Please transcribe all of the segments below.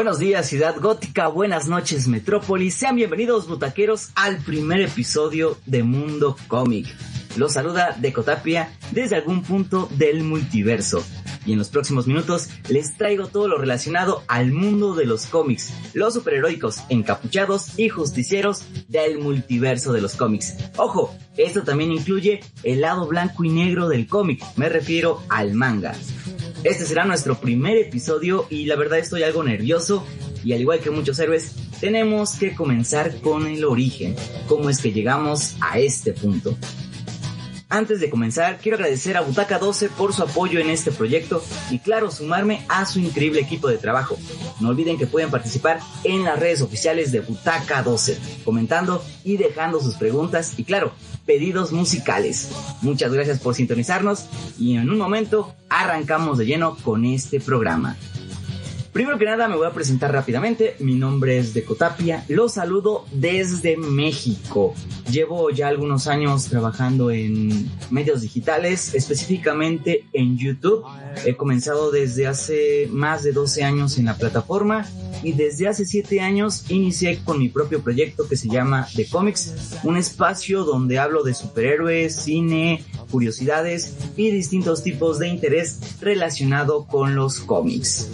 Buenos días Ciudad Gótica, buenas noches Metrópolis, sean bienvenidos butaqueros al primer episodio de Mundo Cómic. Los saluda Decotapia desde algún punto del multiverso. Y en los próximos minutos les traigo todo lo relacionado al mundo de los cómics, los superheroicos, encapuchados y justicieros del multiverso de los cómics. Ojo, esto también incluye el lado blanco y negro del cómic, me refiero al manga. Este será nuestro primer episodio y la verdad estoy algo nervioso y al igual que muchos héroes, tenemos que comenzar con el origen, cómo es que llegamos a este punto. Antes de comenzar, quiero agradecer a Butaca 12 por su apoyo en este proyecto y claro, sumarme a su increíble equipo de trabajo. No olviden que pueden participar en las redes oficiales de Butaca 12, comentando y dejando sus preguntas y claro, pedidos musicales. Muchas gracias por sintonizarnos y en un momento arrancamos de lleno con este programa. Primero que nada me voy a presentar rápidamente. Mi nombre es Decotapia. Los saludo desde México. Llevo ya algunos años trabajando en medios digitales, específicamente en YouTube. He comenzado desde hace más de 12 años en la plataforma y desde hace 7 años inicié con mi propio proyecto que se llama The Comics, un espacio donde hablo de superhéroes, cine, curiosidades y distintos tipos de interés relacionado con los cómics.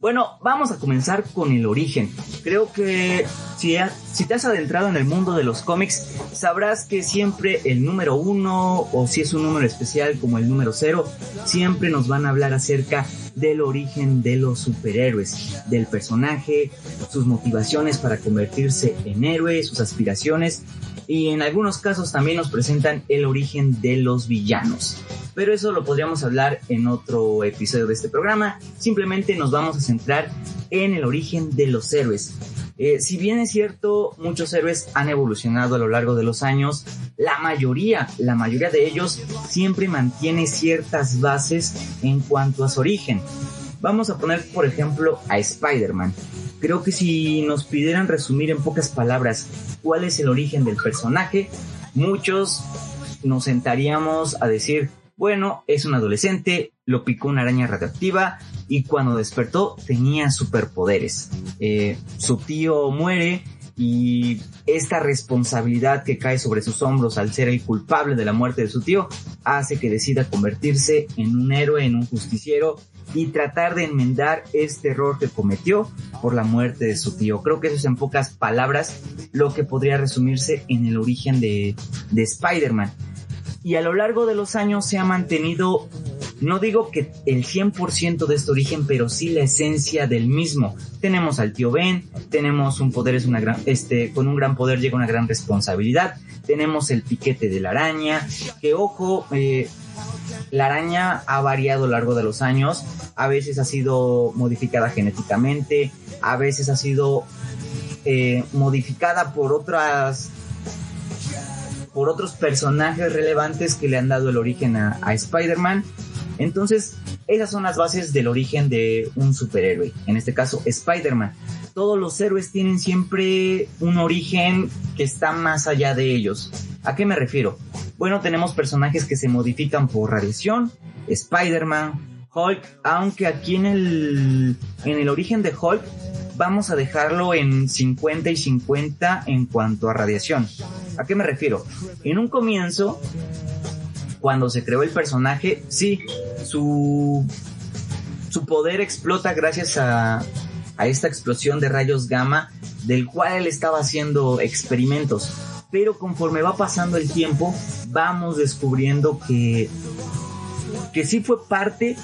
Bueno, vamos a comenzar con el origen. Creo que si, si, te has adentrado en el mundo de los cómics, sabrás que siempre el número uno, o si es un número especial como el número cero, siempre nos van a hablar acerca del origen de los superhéroes, del personaje, sus motivaciones para convertirse en héroe, sus aspiraciones, y en algunos casos también nos presentan el origen de los villanos pero eso lo podríamos hablar en otro episodio de este programa. Simplemente nos vamos a centrar en el origen de los héroes. Eh, si bien es cierto, muchos héroes han evolucionado a lo largo de los años, la mayoría, la mayoría de ellos siempre mantiene ciertas bases en cuanto a su origen. Vamos a poner, por ejemplo, a Spider-Man. Creo que si nos pidieran resumir en pocas palabras cuál es el origen del personaje, muchos nos sentaríamos a decir, bueno, es un adolescente, lo picó una araña radioactiva y cuando despertó tenía superpoderes. Eh, su tío muere y esta responsabilidad que cae sobre sus hombros al ser el culpable de la muerte de su tío hace que decida convertirse en un héroe, en un justiciero y tratar de enmendar este error que cometió por la muerte de su tío. Creo que eso es en pocas palabras lo que podría resumirse en el origen de, de Spider-Man y a lo largo de los años se ha mantenido, no digo que el 100% de este origen, pero sí la esencia del mismo. Tenemos al tío Ben, tenemos un poder es una gran, este, con un gran poder llega una gran responsabilidad, tenemos el piquete de la araña, que ojo, eh, la araña ha variado a lo largo de los años, a veces ha sido modificada genéticamente, a veces ha sido eh, modificada por otras por otros personajes relevantes que le han dado el origen a, Spider-Man. Entonces, esas son las bases del origen de un superhéroe, en este caso Spider-Man. Todos los héroes tienen siempre un origen que está más allá de ellos. ¿A qué me refiero? Bueno, tenemos personajes que se modifican por radiación, Spider-Man, Hulk, aunque aquí en el, en el origen de Hulk vamos a dejarlo en 50 y 50 en cuanto a radiación. ¿A qué me refiero? En un comienzo, cuando se creó el personaje, sí, su, su poder explota gracias a, a esta explosión de rayos gamma del cual él estaba haciendo experimentos. Pero conforme va pasando el tiempo, vamos descubriendo que, que sí fue parte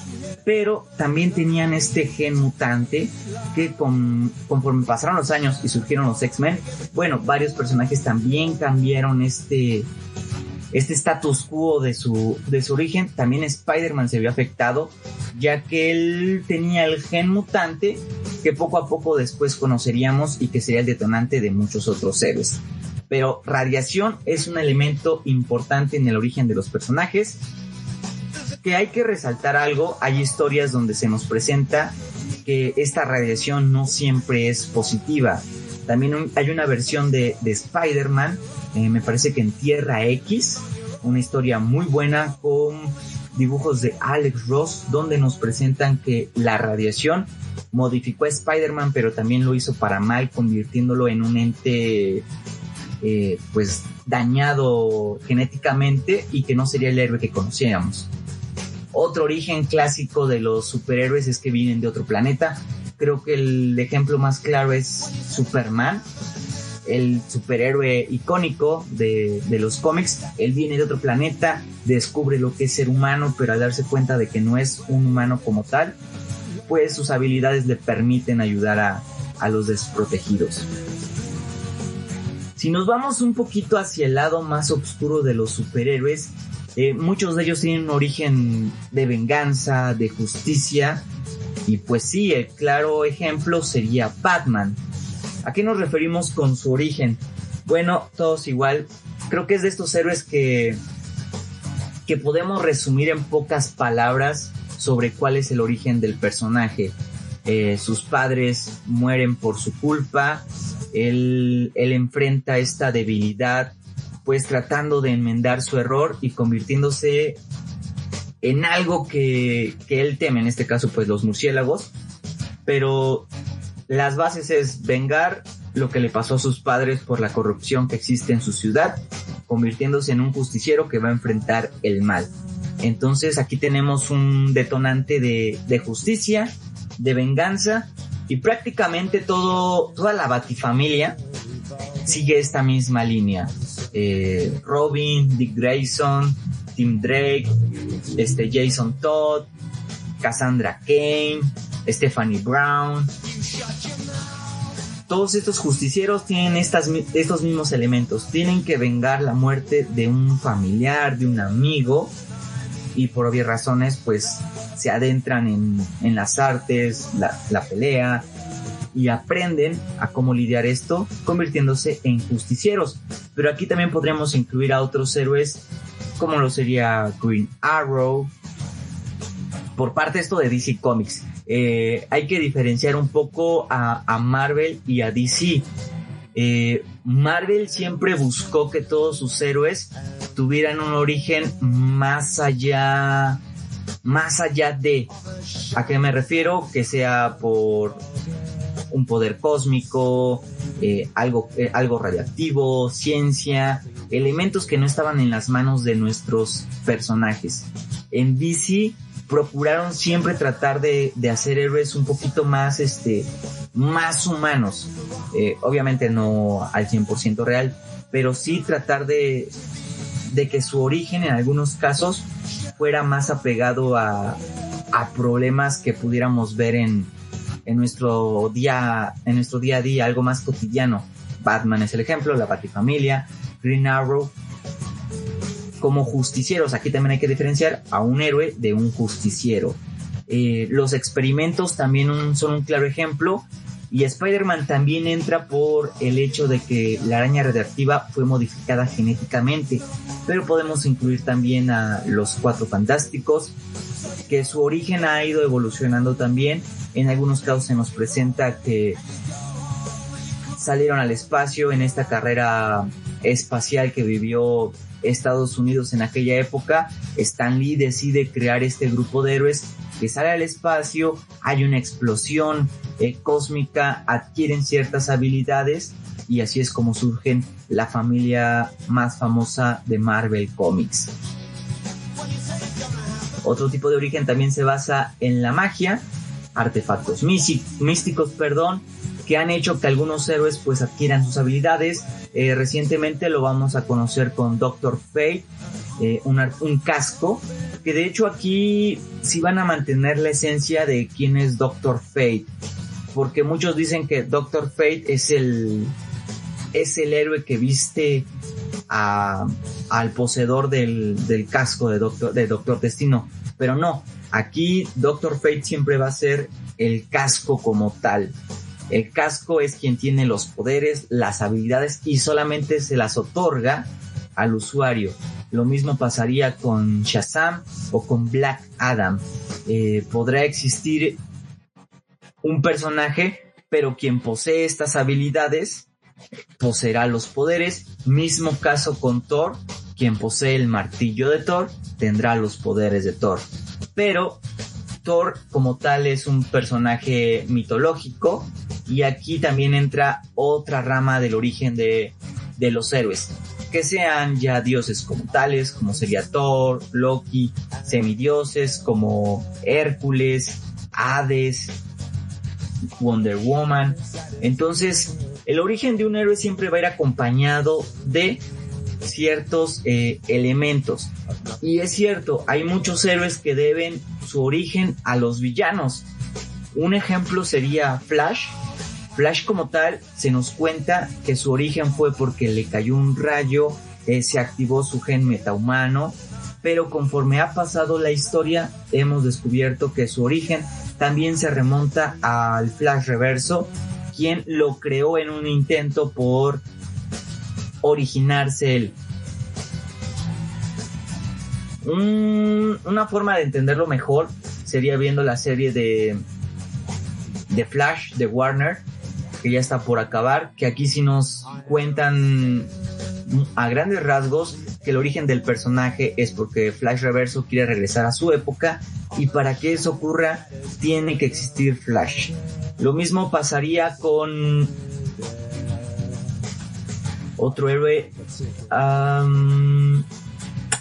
pero también tenían este gen mutante que conforme pasaron los años y surgieron los X-Men, bueno, varios personajes también cambiaron este este status quo de su, de su origen, también Spider-Man se vio afectado, ya que él tenía el gen mutante que poco a poco después conoceríamos y que sería el detonante de muchos otros héroes. Pero radiación es un elemento importante en el origen de los personajes que hay que resaltar algo, hay historias donde se nos presenta que esta radiación no siempre es positiva. También hay una versión de, Spider-Man, eh, me parece que en Tierra X, una historia muy buena con dibujos de Alex Ross, donde nos presentan que la radiación modificó a Spider-Man, pero también lo hizo para mal, convirtiéndolo en un ente eh, pues dañado genéticamente y que no sería el héroe que conocíamos. Otro origen clásico de los superhéroes es que vienen de otro planeta. Creo que el ejemplo más claro es Superman, el superhéroe icónico de, los cómics. Él viene de otro planeta, descubre lo que es ser humano, pero al darse cuenta de que no es un humano como tal, pues sus habilidades le permiten ayudar a, a los desprotegidos. Si nos vamos un poquito hacia el lado más oscuro de los superhéroes, eh, muchos de ellos tienen un origen de venganza, de justicia. Y pues sí, el claro ejemplo sería Batman. ¿A qué nos referimos con su origen? Bueno, todos igual. Creo que es de estos héroes que, que podemos resumir en pocas palabras sobre cuál es el origen del personaje. Eh, sus padres mueren por su culpa, él, él enfrenta esta debilidad pues tratando de enmendar su error y convirtiéndose en algo que, él teme, en este caso pues los murciélagos, pero las bases es vengar lo que le pasó a sus padres por la corrupción que existe en su ciudad, convirtiéndose en un justiciero que va a enfrentar el mal. Entonces aquí tenemos un detonante de, justicia, de venganza y prácticamente toda la batifamilia sigue esta misma línea. Eh, Robin, Dick Grayson, Tim Drake, este Jason Todd, Cassandra Kane, Stephanie Brown. Todos estos justicieros tienen estas, estos mismos elementos. Tienen que vengar la muerte de un familiar, de un amigo. Y por obvias razones, pues se adentran en, en las artes, la, la pelea, y aprenden a cómo lidiar esto, convirtiéndose en justicieros. Pero aquí también podríamos incluir a otros héroes, como lo sería Green Arrow. Por parte esto de DC Comics, eh, hay que diferenciar un poco a, Marvel y a DC. Eh, Marvel siempre buscó que todos sus héroes tuvieran un origen más allá, más allá de, ¿a qué me refiero? Que sea por un poder cósmico, eh, algo, eh, algo radiactivo, ciencia, elementos que no estaban en las manos de nuestros personajes. En DC procuraron siempre tratar de, hacer héroes un poquito más, este, más humanos. Eh, obviamente no al 100% real, pero sí tratar de, de que su origen en algunos casos fuera más apegado a, a problemas que pudiéramos ver en, en nuestro día, en nuestro día a día, algo más cotidiano. Batman es el ejemplo, la Batifamilia, Green Arrow, como justicieros. Aquí también hay que diferenciar a un héroe de un justiciero. Eh, los experimentos también son un claro ejemplo. Y Spider-Man también entra por el hecho de que la araña radiactiva fue modificada genéticamente. Pero podemos incluir también a los cuatro fantásticos, que su origen ha ido evolucionando también en algunos casos se nos presenta que salieron al espacio en esta carrera espacial que vivió Estados Unidos en aquella época. Stan Lee decide crear este grupo de héroes que sale al espacio, hay una explosión eh, cósmica, adquieren ciertas habilidades y así es como surgen la familia más famosa de Marvel Comics. Otro tipo de origen también se basa en la magia, artefactos místicos, perdón, que han hecho que algunos héroes pues adquieran sus habilidades. Eh, recientemente lo vamos a conocer con Doctor Fate, eh, un, casco, que de hecho aquí sí van a mantener la esencia de quién es Doctor Fate, porque muchos dicen que Doctor Fate es el, es el héroe que viste al poseedor del, casco de Doctor, de Doctor Destino, pero no, Aquí Doctor Fate siempre va a ser el casco como tal. El casco es quien tiene los poderes, las habilidades y solamente se las otorga al usuario. Lo mismo pasaría con Shazam o con Black Adam. Eh, podrá existir un personaje, pero quien posee estas habilidades poseerá los poderes. Mismo caso con Thor, quien posee el martillo de Thor tendrá los poderes de Thor. Pero Thor como tal es un personaje mitológico y aquí también entra otra rama del origen de, de los héroes que sean ya dioses como tales, como sería Thor, Loki, semidioses como Hércules, Hades, Wonder Woman. Entonces, el origen de un héroe siempre va a ir acompañado de ciertos eh, elementos. Y es cierto, hay muchos héroes que deben su origen a los villanos. Un ejemplo sería Flash. Flash como tal se nos cuenta que su origen fue porque le cayó un rayo, eh, se activó su gen metahumano, pero conforme ha pasado la historia hemos descubierto que su origen también se remonta al Flash Reverso, quien lo creó en un intento por originarse él. una forma de entenderlo mejor sería viendo la serie de, de Flash de Warner, que ya está por acabar, que aquí sí nos cuentan a grandes rasgos que el origen del personaje es porque Flash Reverso quiere regresar a su época y para que eso ocurra tiene que existir Flash. Lo mismo pasaría con otro héroe,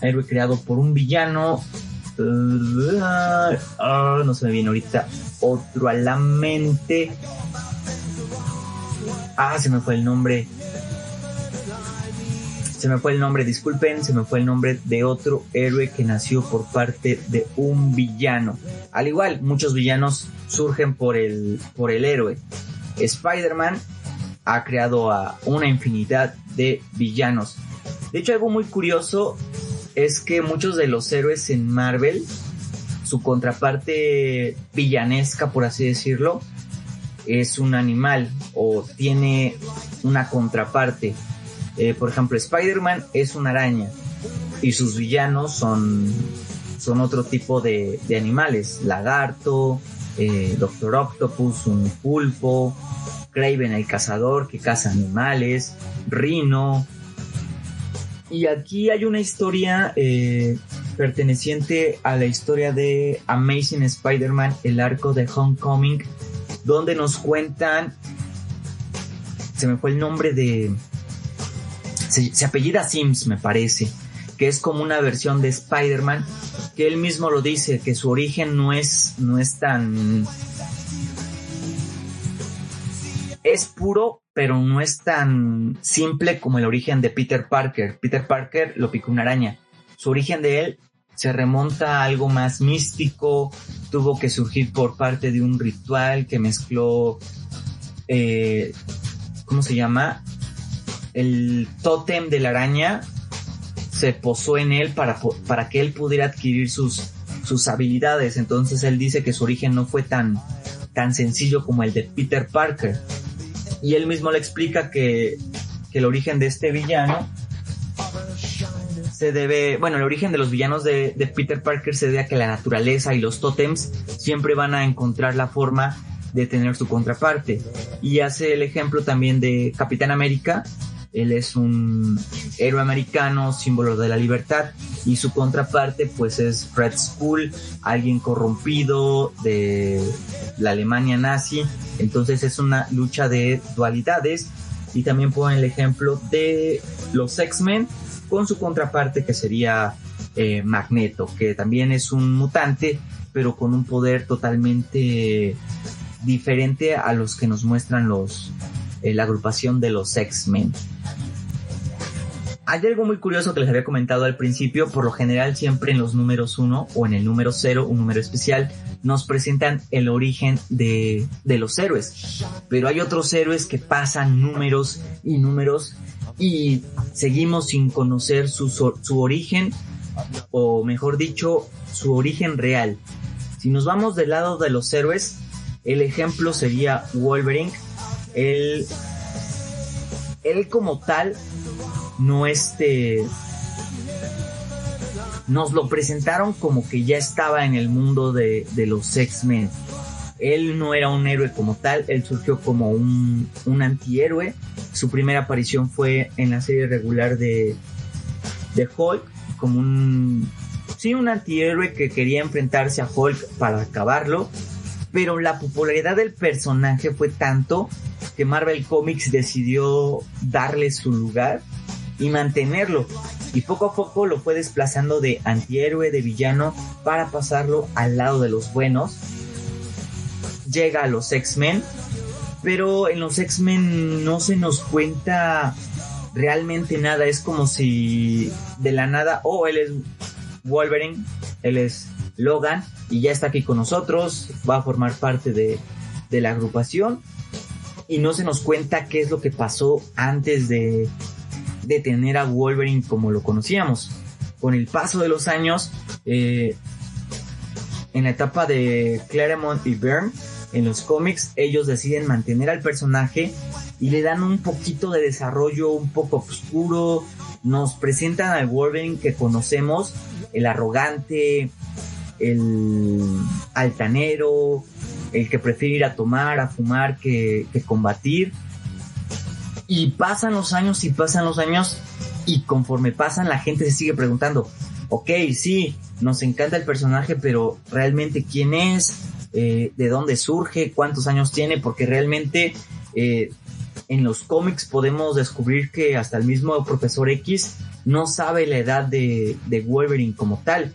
héroe creado por un villano. Ah, no se me viene ahorita otro a la mente. Ah, se me fue el nombre. Se me fue el nombre, disculpen, se me fue el nombre de otro héroe que nació por parte de un villano. Al igual, muchos villanos surgen por el, por el héroe. Spider-Man ha creado a una infinidad de villanos. De hecho, algo muy curioso es que muchos de los héroes en Marvel, su contraparte villanesca, por así decirlo, es un animal o tiene una contraparte. Eh, por ejemplo, Spider-Man es una araña y sus villanos son, son otro tipo de, animales. Lagarto, eh, Doctor Octopus, un pulpo, Craven el cazador que caza animales, Rhino. Y aquí hay una historia eh, perteneciente a la historia de Amazing Spider-Man, el arco de Homecoming, donde nos cuentan, se me fue el nombre de, se, se apellida Sims me parece, que es como una versión de Spider-Man, que él mismo lo dice, que su origen no es, no es tan es puro, pero no es tan simple como el origen de Peter Parker. Peter Parker lo picó una araña. Su origen de él se remonta a algo más místico, tuvo que surgir por parte de un ritual que mezcló, eh, ¿cómo se llama? El tótem de la araña se posó en él para, para que él pudiera adquirir sus, sus habilidades. Entonces él dice que su origen no fue tan, tan sencillo como el de Peter Parker y él mismo le explica que, el origen de este villano se debe, bueno, el origen de los villanos de, Peter Parker se debe a que la naturaleza y los tótems siempre van a encontrar la forma de tener su contraparte. Y hace el ejemplo también de Capitán América. Él es un héroe americano, símbolo de la libertad, y su contraparte pues es Red Skull, alguien corrompido de la Alemania nazi, entonces es una lucha de dualidades. Y también ponen el ejemplo de los X-Men con su contraparte que sería eh, Magneto, que también es un mutante, pero con un poder totalmente diferente a los que nos muestran los eh, la agrupación de los X-Men. Hay algo muy curioso que les había comentado al principio, por lo general siempre en los números 1 o en el número 0, un número especial, nos presentan el origen de, los héroes. Pero hay otros héroes que pasan números y números y seguimos sin conocer su, su origen, o mejor dicho, su origen real. Si nos vamos del lado de los héroes, el ejemplo sería Wolverine. Él, él como tal no este nos lo presentaron como que ya estaba en el mundo de, los X-Men. Él no era un héroe como tal, él surgió como un, un antihéroe. Su primera aparición fue en la serie regular de, de Hulk como un sí un antihéroe que quería enfrentarse a Hulk para acabarlo, pero la popularidad del personaje fue tanto que Marvel Comics decidió darle su lugar y mantenerlo. Y poco a poco lo fue desplazando de antihéroe, de villano, para pasarlo al lado de los buenos. Llega a los X-Men, pero en los X-Men no se nos cuenta realmente nada. Es como si de la nada, oh, él es Wolverine, él es Logan y ya está aquí con nosotros, va a formar parte de, de la agrupación y no se nos cuenta qué es lo que pasó antes de, de tener a Wolverine como lo conocíamos. Con el paso de los años, eh, en la etapa de Claremont y Byrne, en los cómics, ellos deciden mantener al personaje y le dan un poquito de desarrollo un poco oscuro. Nos presentan al Wolverine que conocemos, el arrogante, el altanero, el que prefiere ir a tomar, a fumar que, que combatir. Y pasan los años y pasan los años y conforme pasan la gente se sigue preguntando, ok, sí, nos encanta el personaje, pero realmente quién es, eh, de dónde surge, cuántos años tiene, porque realmente eh, en los cómics podemos descubrir que hasta el mismo profesor X no sabe la edad de, de Wolverine como tal.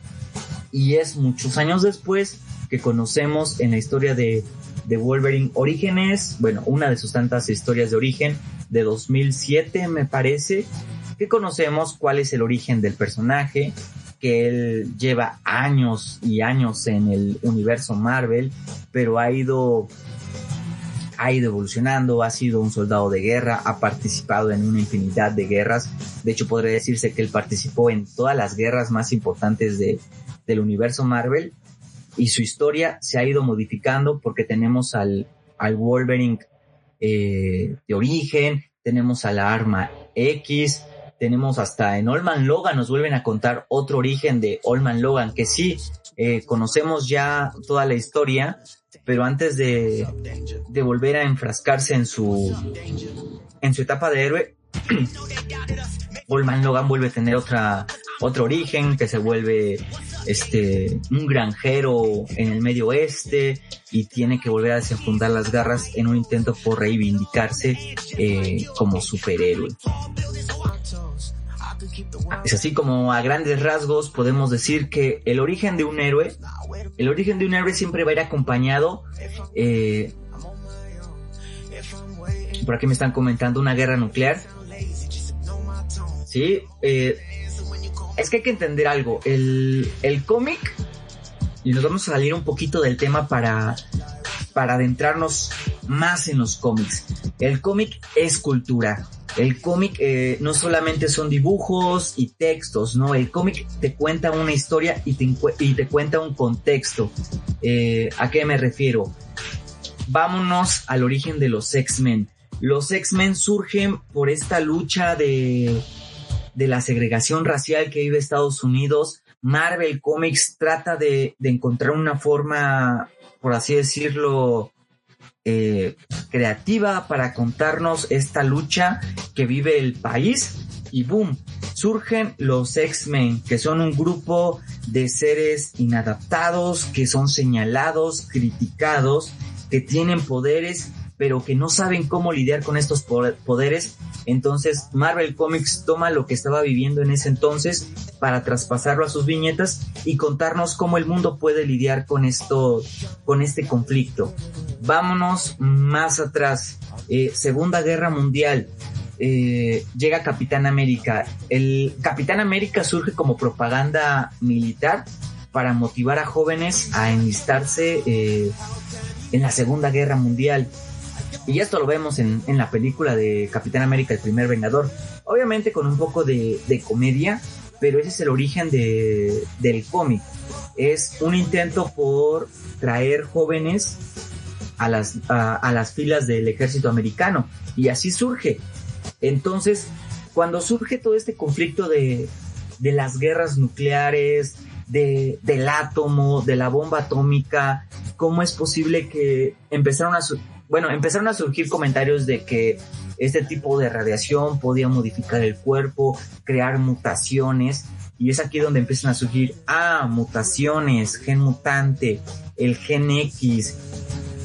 Y es muchos años después que conocemos en la historia de, de Wolverine Orígenes, bueno, una de sus tantas historias de origen, de 2007 me parece, que conocemos cuál es el origen del personaje, que él lleva años y años en el universo Marvel, pero ha ido ha ido evolucionando, ha sido un soldado de guerra, ha participado en una infinidad de guerras. De hecho, podría decirse que él participó en todas las guerras más importantes de, del universo Marvel. Y su historia se ha ido modificando porque tenemos al, al Wolverine eh, de origen, tenemos a la arma X, tenemos hasta en Olman Logan nos vuelven a contar otro origen de Olman Logan, que sí, eh, conocemos ya toda la historia, pero antes de, de volver a enfrascarse en su, en su etapa de héroe, Olman Logan vuelve a tener otra, otro origen, que se vuelve este, un granjero en el medio oeste y tiene que volver a desenfundar las garras en un intento por reivindicarse eh, como superhéroe. Es así como a grandes rasgos podemos decir que el origen de un héroe, el origen de un héroe siempre va a ir acompañado, eh, por aquí me están comentando una guerra nuclear. Sí, eh, es que hay que entender algo. El, el cómic, y nos vamos a salir un poquito del tema para, para adentrarnos más en los cómics. El cómic es cultura. El cómic eh, no solamente son dibujos y textos, ¿no? El cómic te cuenta una historia y te, y te cuenta un contexto. Eh, ¿A qué me refiero? Vámonos al origen de los X-Men. Los X-Men surgen por esta lucha de, de la segregación racial que vive Estados Unidos. Marvel Comics trata de, de encontrar una forma, por así decirlo, eh, creativa para contarnos esta lucha que vive el país y boom, surgen los X-Men, que son un grupo de seres inadaptados, que son señalados, criticados, que tienen poderes, pero que no saben cómo lidiar con estos poderes. Entonces Marvel Comics toma lo que estaba viviendo en ese entonces para traspasarlo a sus viñetas y contarnos cómo el mundo puede lidiar con esto, con este conflicto. Vámonos más atrás. Eh, Segunda Guerra Mundial. Eh, llega Capitán América. El Capitán América surge como propaganda militar para motivar a jóvenes a enlistarse eh, en la Segunda Guerra Mundial. Y esto lo vemos en, en, la película de Capitán América, el primer Vengador. Obviamente con un poco de, de comedia, pero ese es el origen de, del cómic. Es un intento por traer jóvenes a las, a, las filas del ejército americano. Y así surge. Entonces, cuando surge todo este conflicto de, de las guerras nucleares, de, del átomo, de la bomba atómica, ¿cómo es posible que empezaron a, bueno, empezaron a surgir comentarios de que este tipo de radiación podía modificar el cuerpo, crear mutaciones. Y es aquí donde empiezan a surgir, ah, mutaciones, gen mutante, el gen X.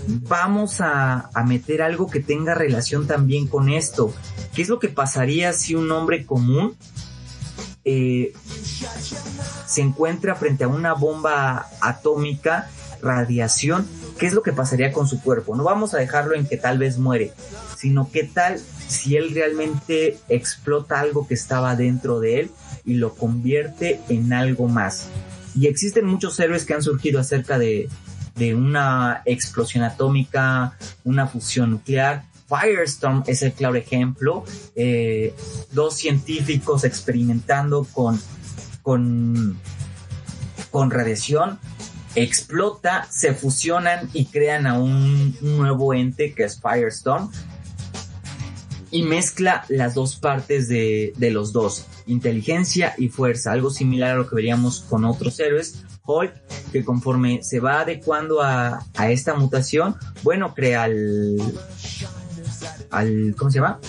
Vamos a, a meter algo que tenga relación también con esto. ¿Qué es lo que pasaría si un hombre común eh, se encuentra frente a una bomba atómica, radiación, ¿qué es lo que pasaría con su cuerpo? No vamos a dejarlo en que tal vez muere, sino qué tal si él realmente explota algo que estaba dentro de él y lo convierte en algo más. Y existen muchos héroes que han surgido acerca de, de una explosión atómica, una fusión nuclear, Firestorm es el claro ejemplo. Eh, dos científicos experimentando con, con, con radiación explota, se fusionan y crean a un, nuevo ente que es Firestorm y mezcla las dos partes de, de, los dos, inteligencia y fuerza, algo similar a lo que veríamos con otros héroes. Hulk, que conforme se va adecuando a, a esta mutación, bueno, crea el, al, ¿cómo se llama?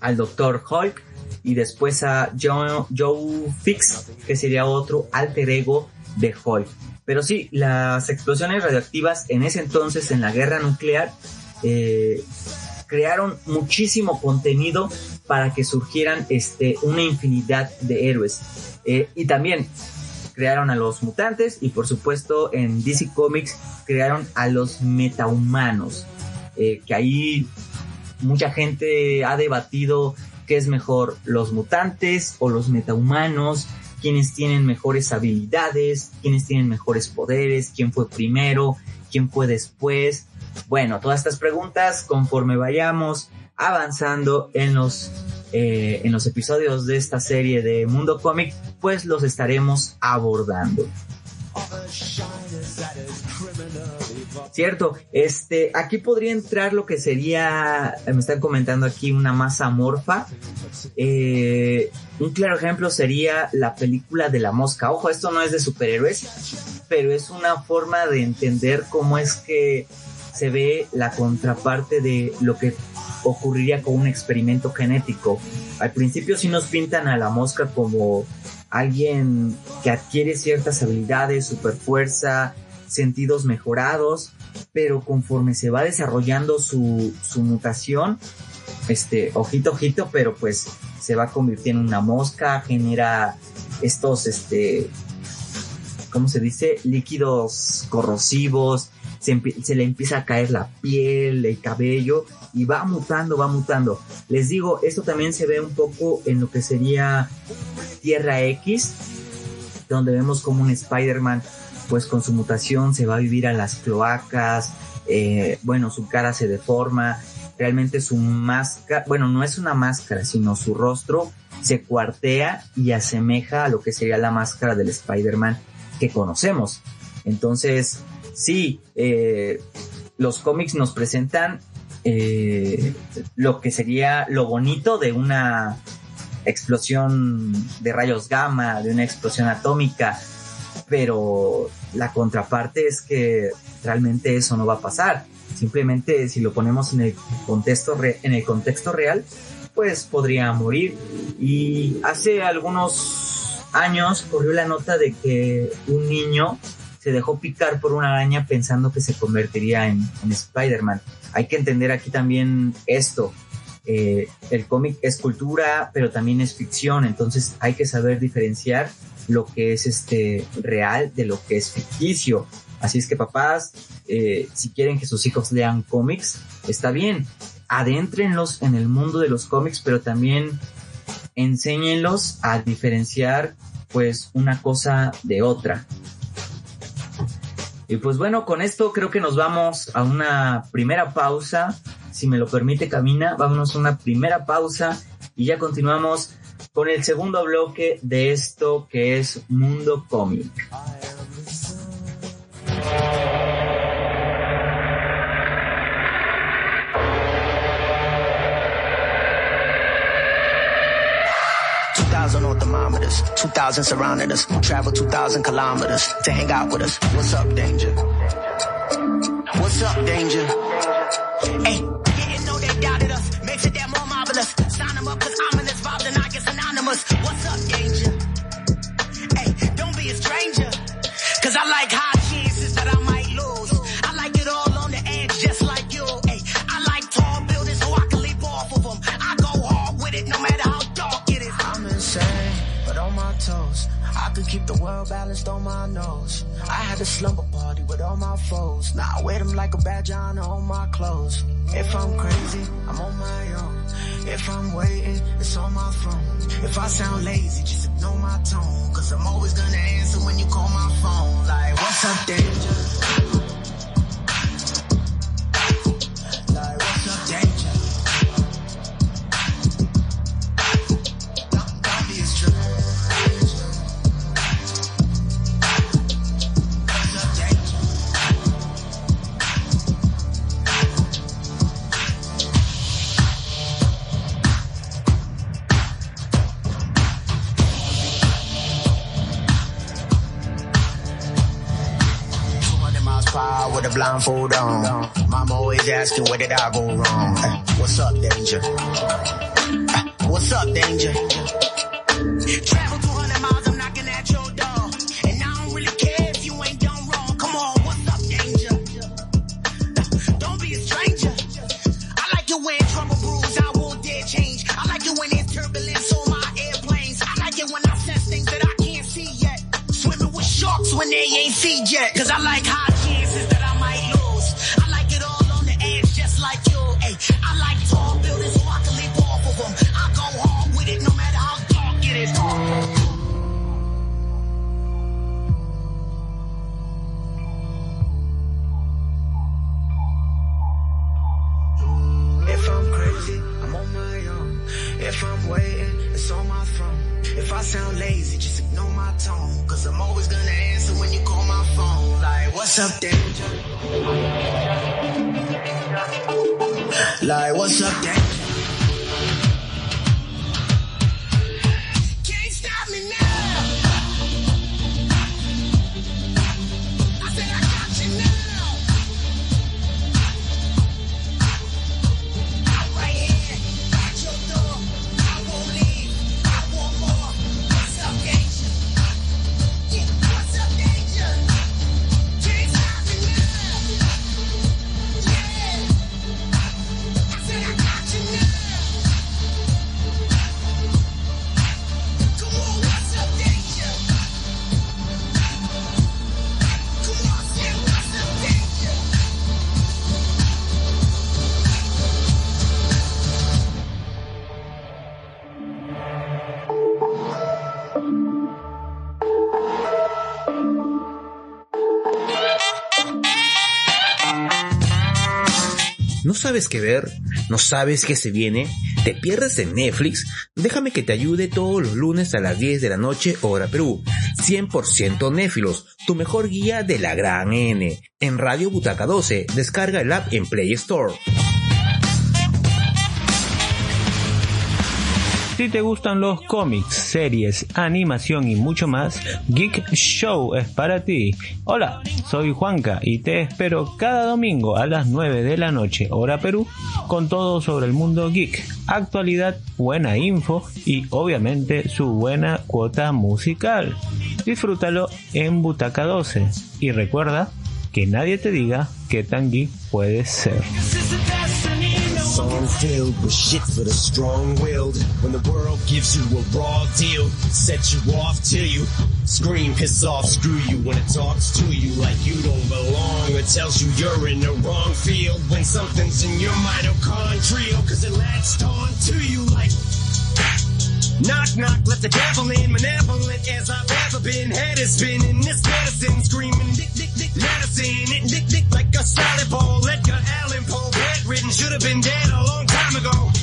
Al Doctor Hulk y después a Joe, Joe Fix, que sería otro alter ego de Hulk. Pero sí, las explosiones radioactivas en ese entonces, en la guerra nuclear, eh, crearon muchísimo contenido para que surgieran este, una infinidad de héroes. Eh, y también crearon a los mutantes y por supuesto en DC Comics crearon a los metahumanos. Eh, que ahí mucha gente ha debatido qué es mejor, los mutantes o los metahumanos, quiénes tienen mejores habilidades, quiénes tienen mejores poderes, quién fue primero, quién fue después. Bueno, todas estas preguntas conforme vayamos avanzando en los eh, en los episodios de esta serie de Mundo Cómic, pues los estaremos abordando. Cierto, este, aquí podría entrar lo que sería, me están comentando aquí, una masa amorfa. Eh, un claro ejemplo sería la película de la mosca. Ojo, esto no es de superhéroes, pero es una forma de entender cómo es que se ve la contraparte de lo que ocurriría con un experimento genético. Al principio sí nos pintan a la mosca como alguien que adquiere ciertas habilidades, super fuerza, sentidos mejorados, pero conforme se va desarrollando su, su mutación, este, ojito, ojito, pero pues se va convirtiendo en una mosca, genera estos, este, ¿cómo se dice? Líquidos corrosivos, se, se, le empieza a caer la piel, el cabello y va mutando, va mutando. Les digo, esto también se ve un poco en lo que sería Tierra X, donde vemos como un Spider-Man pues con su mutación se va a vivir a las cloacas, eh, bueno, su cara se deforma, realmente su máscara, bueno, no es una máscara, sino su rostro se cuartea y asemeja a lo que sería la máscara del Spider-Man que conocemos. Entonces, sí, eh, los cómics nos presentan eh, lo que sería lo bonito de una explosión de rayos gamma, de una explosión atómica, pero la contraparte es que realmente eso no va a pasar. Simplemente si lo ponemos en el contexto, real, pues podría morir. Y hace algunos años corrió la nota de que un niño se dejó picar por una araña pensando que se convertiría en, en Spider-Man. Hay que entender aquí también esto. Eh, el cómic es cultura, pero también es ficción, entonces hay que saber diferenciar lo que es este real de lo que es ficticio. Así es que papás, eh, si quieren que sus hijos lean cómics, está bien, adéntrenlos en el mundo de los cómics, pero también enséñenlos a diferenciar pues una cosa de otra. Y pues bueno, con esto creo que nos vamos a una primera pausa. Si me lo permite, Camina, vámonos a una primera pausa y ya continuamos con el segundo bloque de esto que es Mundo Cómic. thermometers, 2,000 surrounding us, travel 2,000 kilometers to hang out with us. What's up, danger? What's up, danger? Hey. Toes. I could keep the world balanced on my nose. I had a slumber party with all my foes. Now I wear them like a badge on all my clothes. If I'm crazy, I'm on my own. If I'm waiting, it's on my phone. If I sound lazy, just ignore my tone. Cause I'm always gonna answer when you call my phone. Like, what's up, danger? Blindfold on. Mama always asking where did I go wrong. what's up, danger? what's up, danger? Travel sabes qué ver? ¿No sabes qué se viene? ¿Te pierdes en Netflix? Déjame que te ayude todos los lunes a las 10 de la noche, hora Perú. 100% Néfilos, tu mejor guía de la gran N. En Radio Butaca 12, descarga el app en Play Store. Si te gustan los cómics, series, animación y mucho más, Geek Show es para ti. Hola, soy Juanca y te espero cada domingo a las 9 de la noche, hora Perú, con todo sobre el mundo geek, actualidad, buena info y obviamente su buena cuota musical. Disfrútalo en Butaca 12 y recuerda que nadie te diga qué tan geek puedes ser. Song filled with shit for the strong-willed. When the world gives you a raw deal, set you off till you scream, piss off, screw you. When it talks to you like you don't belong, it tells you you're in the wrong field. When something's in your mitochondrial, oh, cause it latched on to you like Knock, knock, let the devil in, malevolent as I've ever been. Head is spinning, this medicine screaming, dick, dick, dick, medicine, it, dick, dick, like a salad ball. Edgar Allan Poe, bedridden, should have been dead a long time ago.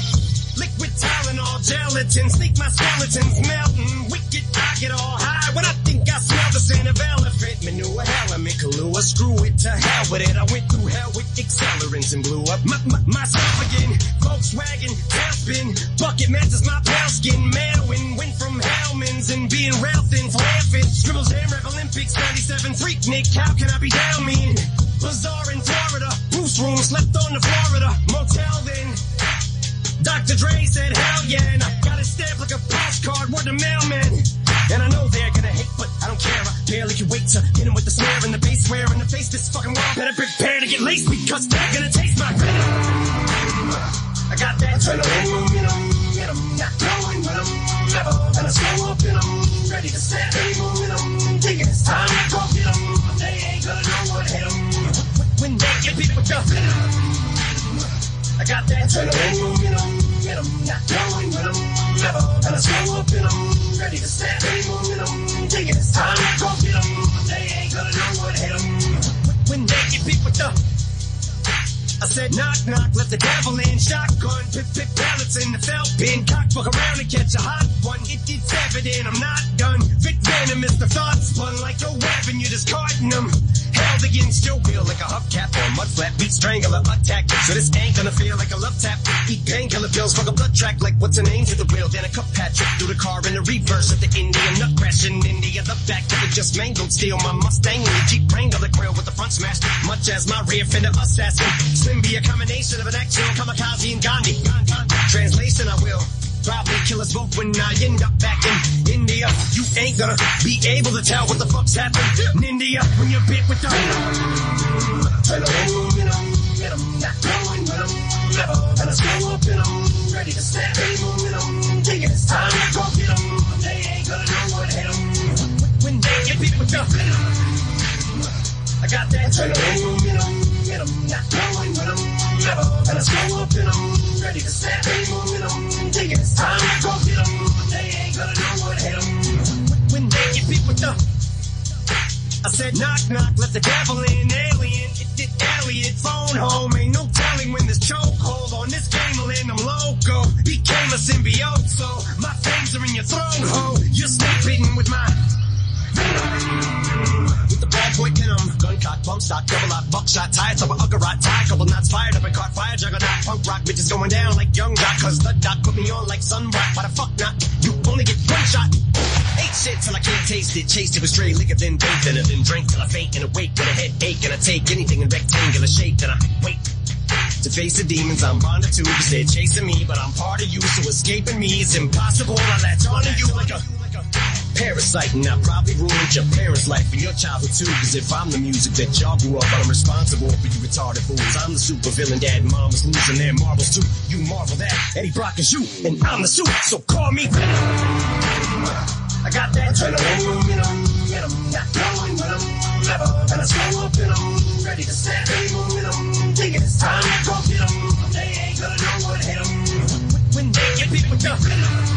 Liquid Tylenol, gelatin, sneak my skeletons melting. Wicked, I get all high when I think I smell the scent of elephant manure. Hell, I'm in Kahlua, screw it to hell with it. I went through hell with accelerants and blew up my, my, myself again. Volkswagen, tailspin, bucket matches my pale skin. Manwin, went from Hellman's and being Ralphins, laughing. Scribbles, Jam Rap Olympics, 97 freak Nick, how can I be down mean? Bazaar in Florida, Bruce room, slept on the Florida motel then. Dr. Dre said, hell yeah, and I got a stamp like a postcard, word to mailman. And I know they're gonna hate, but I don't care. I barely can wait to hit him with the snare and the bass wear in the face. This fucking world better prepare to get laced because they're gonna taste my venom. I got that adrenaline in them, in them, not going with them, never. And I slow up in them, ready to set any momentum. Think it's time to go get them, but they ain't gonna know what hit them. When they get beat with the venom stop. got that adrenaline momentum, 'em, not going with 'em, never gonna slow up in 'em, ready to snap any momentum, thinking it's time to go get get 'em, they ain't gonna know what hit 'em. When they get beat with the I said knock knock, let the devil in. Shotgun, pick pick pellets in the felt bin. Cock fuck around and catch a hot one. It, it's evident I'm not done. Vic venomous, the thoughts spun like a weapon. You're discarding them. Held against your will like a hubcap or a mud. Beat strangler attack. So this ain't gonna feel like a love tap. Eat painkiller pills, fuck a blood track like what's her name to the wheel. Then a cup pat trip through the car in the reverse of the Indian nut crash in India. The back of it just mangled. Steal my Mustang and the Jeep Wrangler the grill with the front smashed. Much as my rear fender assassin. Slim be a combination of an actual kamikaze and Gandhi. Translation, I will. Probably kill us both when I end up back in India. You ain't gonna be able to tell what the fuck's happened in India when you're bit with the not going with 'em, never gonna slow up in 'em, ready to snap any momentum, thinking it's time to go get 'em, they ain't gonna know what hit 'em, when they get beat with the I got that adrenaline momentum, not going with never gonna up in ready to momentum, it's time to go get they ain't gonna what hit when they get beat with the I said knock knock, let the devil in, alien. It did Elliot, phone home. Ain't no telling when this chokehold on this game will end. I'm loco, became a symbiote, so my fangs are in your throat, ho. You're snake bitten with my with boy venom. Gun cock, bump stock, double up, buckshot, tie, top of Uggarot, tie, couple knots fired up and caught fire, juggernaut, punk rock, bitches going down like young doc, cause the doc put me on like sun rock, why the fuck not? You only get one shot. Ate shit till I can't taste it, chased it with stray liquor, then baked in it, then drank till I faint and awake with a headache, and I take anything in rectangular shape, then I wait. To face the demons I'm bonded to, cause they're chasing me, but I'm part of you, so escaping me is impossible. I latch onto you like a parasite, and I probably ruined your parents' life and your childhood too. Cause if I'm the music that y'all grew up, I'm responsible for you retarded fools. I'm the super villain, dad is losing their marbles too. You marvel that Eddie Brock is you, and I'm the suit, so call me. I got that adrenaline in 'em, not going with 'em, never gonna slow up in 'em, ready to snap any momentum, thinking it's time to go get 'em, they ain't gonna know what hit 'em, when they get beat with the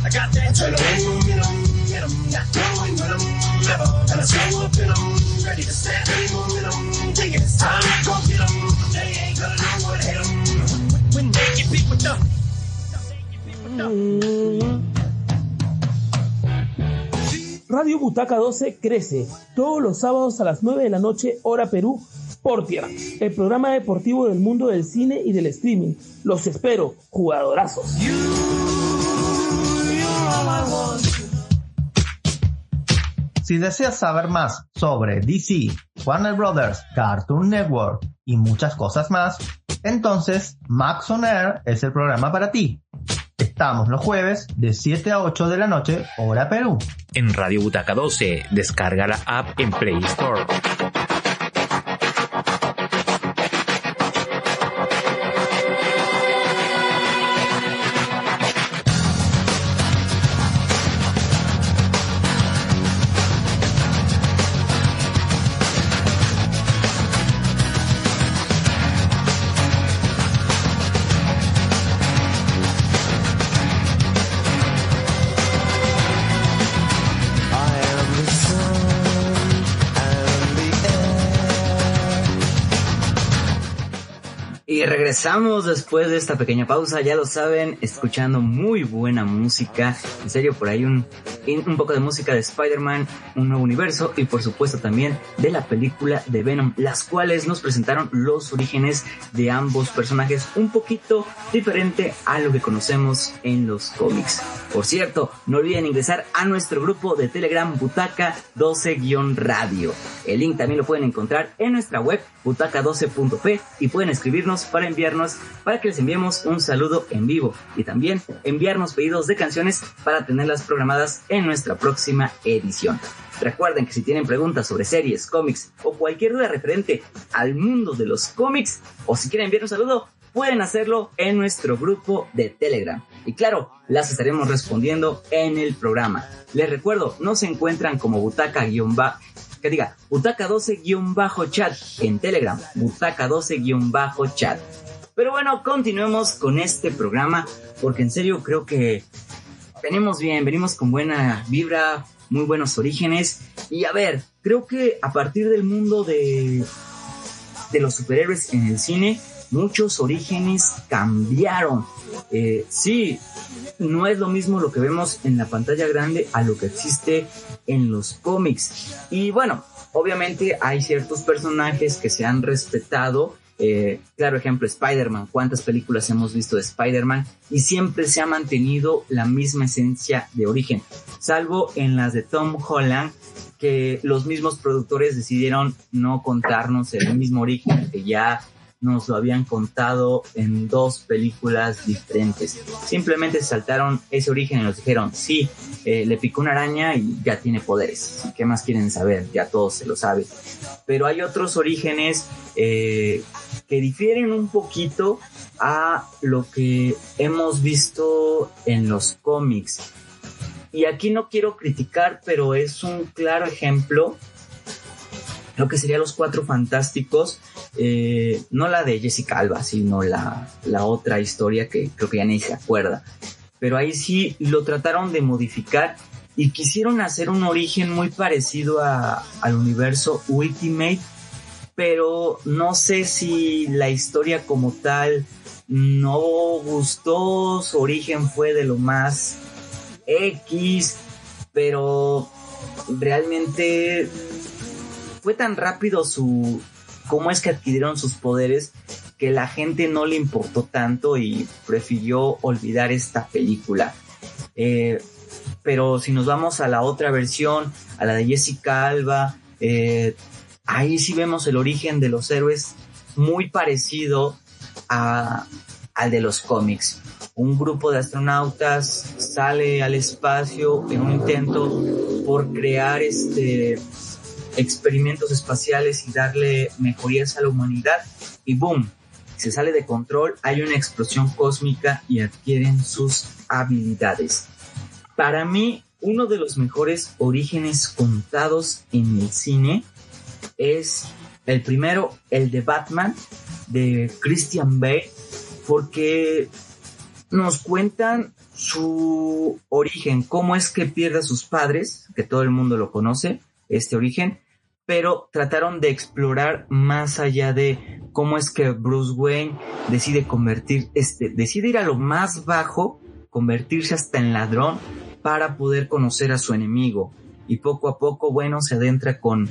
I got that up ready to it's time go get they ain't gonna when they get beat Radio Butaca 12 crece todos los sábados a las 9 de la noche, hora Perú, por tierra. El programa deportivo del mundo del cine y del streaming. Los espero, jugadorazos. Si deseas saber más sobre DC, Warner Brothers, Cartoon Network y muchas cosas más, entonces Max On Air es el programa para ti. Estamos los jueves de 7 a 8 de la noche, hora Perú. En Radio Butaca 12, descarga la app en Play Store. Regresamos después de esta pequeña pausa, ya lo saben, escuchando muy buena música, en serio por ahí un, un poco de música de Spider-Man, un nuevo universo y por supuesto también de la película de Venom, las cuales nos presentaron los orígenes de ambos personajes un poquito diferente a lo que conocemos en los cómics. Por cierto, no olviden ingresar a nuestro grupo de Telegram Butaca 12-radio. El link también lo pueden encontrar en nuestra web butaca12.p y pueden escribirnos para enviarnos, para que les enviemos un saludo en vivo y también enviarnos pedidos de canciones para tenerlas programadas en nuestra próxima edición. Recuerden que si tienen preguntas sobre series, cómics o cualquier duda referente al mundo de los cómics o si quieren enviar un saludo, pueden hacerlo en nuestro grupo de Telegram. Y claro, las estaremos respondiendo en el programa. Les recuerdo, nos encuentran como butaca-bajo que diga butaca12-chat en Telegram, butaca12-chat. Pero bueno, continuemos con este programa porque en serio creo que venimos bien, venimos con buena vibra, muy buenos orígenes. Y a ver, creo que a partir del mundo de, de los superhéroes en el cine, muchos orígenes cambiaron. Eh, sí, no es lo mismo lo que vemos en la pantalla grande a lo que existe en los cómics. Y bueno, obviamente hay ciertos personajes que se han respetado. Eh, claro ejemplo, Spider-Man. ¿Cuántas películas hemos visto de Spider-Man? Y siempre se ha mantenido la misma esencia de origen. Salvo en las de Tom Holland, que los mismos productores decidieron no contarnos el mismo origen que ya nos lo habían contado en dos películas diferentes. Simplemente saltaron ese origen y nos dijeron, sí, eh, le picó una araña y ya tiene poderes. ¿Qué más quieren saber? Ya todos se lo saben. Pero hay otros orígenes eh, que difieren un poquito a lo que hemos visto en los cómics. Y aquí no quiero criticar, pero es un claro ejemplo lo que serían los cuatro fantásticos, eh, no la de Jessica Alba, sino la, la otra historia que creo que ya ni se acuerda. Pero ahí sí lo trataron de modificar y quisieron hacer un origen muy parecido a, al universo Ultimate, pero no sé si la historia como tal no gustó, su origen fue de lo más X, pero realmente fue tan rápido su cómo es que adquirieron sus poderes que la gente no le importó tanto y prefirió olvidar esta película. Eh, pero si nos vamos a la otra versión, a la de Jessica Alba, eh, ahí sí vemos el origen de los héroes muy parecido a, al de los cómics. Un grupo de astronautas sale al espacio en un intento por crear este experimentos espaciales y darle mejorías a la humanidad y boom, se sale de control, hay una explosión cósmica y adquieren sus habilidades. Para mí, uno de los mejores orígenes contados en el cine es el primero, el de Batman, de Christian Bale, porque nos cuentan su origen, cómo es que pierde a sus padres, que todo el mundo lo conoce, este origen, pero trataron de explorar más allá de cómo es que Bruce Wayne decide convertir, este, decide ir a lo más bajo, convertirse hasta en ladrón para poder conocer a su enemigo. Y poco a poco, bueno, se adentra con,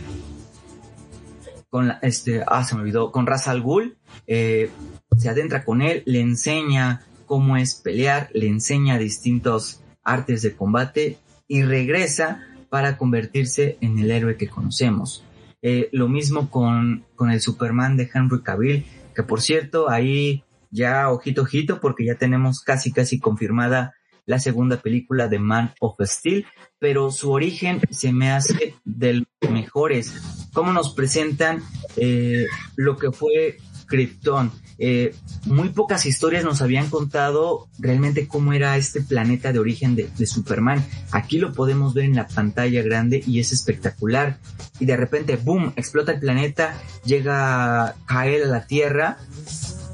con la, este, ah, se me olvidó, con Ra's al Ghul, eh, se adentra con él, le enseña cómo es pelear, le enseña distintos artes de combate y regresa para convertirse en el héroe que conocemos. Eh, lo mismo con, con el Superman de Henry Cavill, que por cierto, ahí ya ojito ojito, porque ya tenemos casi casi confirmada la segunda película de Man of Steel, pero su origen se me hace de los mejores. Cómo nos presentan eh, lo que fue Krypton. Eh, muy pocas historias nos habían contado realmente cómo era este planeta de origen de, Superman. Aquí lo podemos ver en la pantalla grande y es espectacular. Y de repente, boom, explota el planeta, llega Kael a la Tierra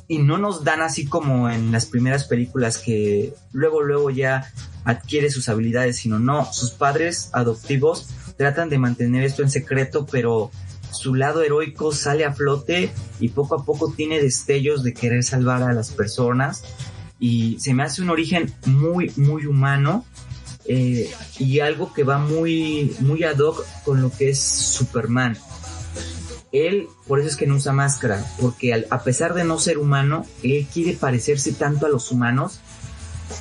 y no nos dan así como en las primeras películas que luego, luego ya adquiere sus habilidades, sino no, sus padres adoptivos tratan de mantener esto en secreto, pero su lado heroico sale a flote y poco a poco tiene destellos de querer salvar a las personas y se me hace un origen muy, muy humano eh, y algo que va muy, muy ad hoc con lo que es Superman. Él, por eso es que no usa máscara, porque a pesar de no ser humano, él quiere parecerse tanto a los humanos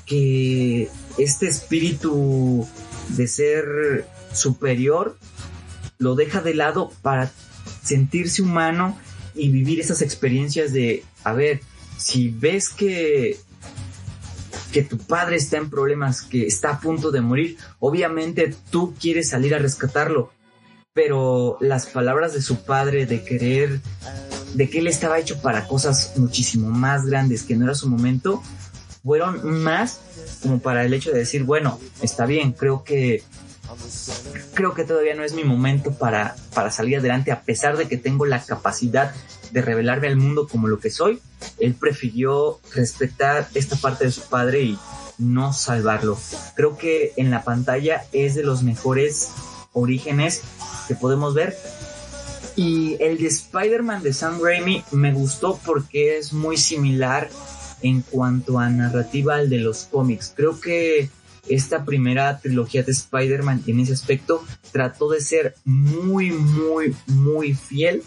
que este espíritu de ser superior lo deja de lado para sentirse humano y vivir esas experiencias de, a ver, si ves que que tu padre está en problemas, que está a punto de morir, obviamente tú quieres salir a rescatarlo, pero las palabras de su padre de querer, de que él estaba hecho para cosas muchísimo más grandes que no era su momento, fueron más como para el hecho de decir, bueno, está bien, creo que creo que todavía no es mi momento para, para salir adelante, a pesar de que tengo la capacidad de revelarme al mundo como lo que soy, él prefirió respetar esta parte de su padre y no salvarlo. Creo que en la pantalla es de los mejores orígenes que podemos ver. Y el de Spider-Man de Sam Raimi me gustó porque es muy similar en cuanto a narrativa al de los cómics. Creo que esta primera trilogía de Spider-Man en ese aspecto trató de ser muy, muy, muy fiel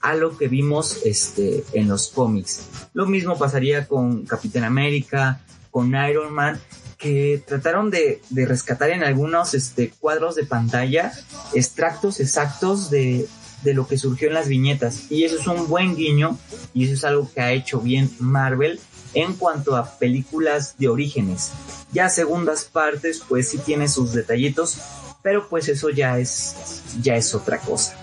a lo que vimos este, en los cómics. Lo mismo pasaría con Capitán América, con Iron Man, que trataron de, de rescatar en algunos este, cuadros de pantalla extractos exactos de, de lo que surgió en las viñetas. Y eso es un buen guiño y eso es algo que ha hecho bien Marvel en cuanto a películas de orígenes. Ya segundas partes, pues sí tiene sus detallitos, pero pues eso ya es, ya es otra cosa.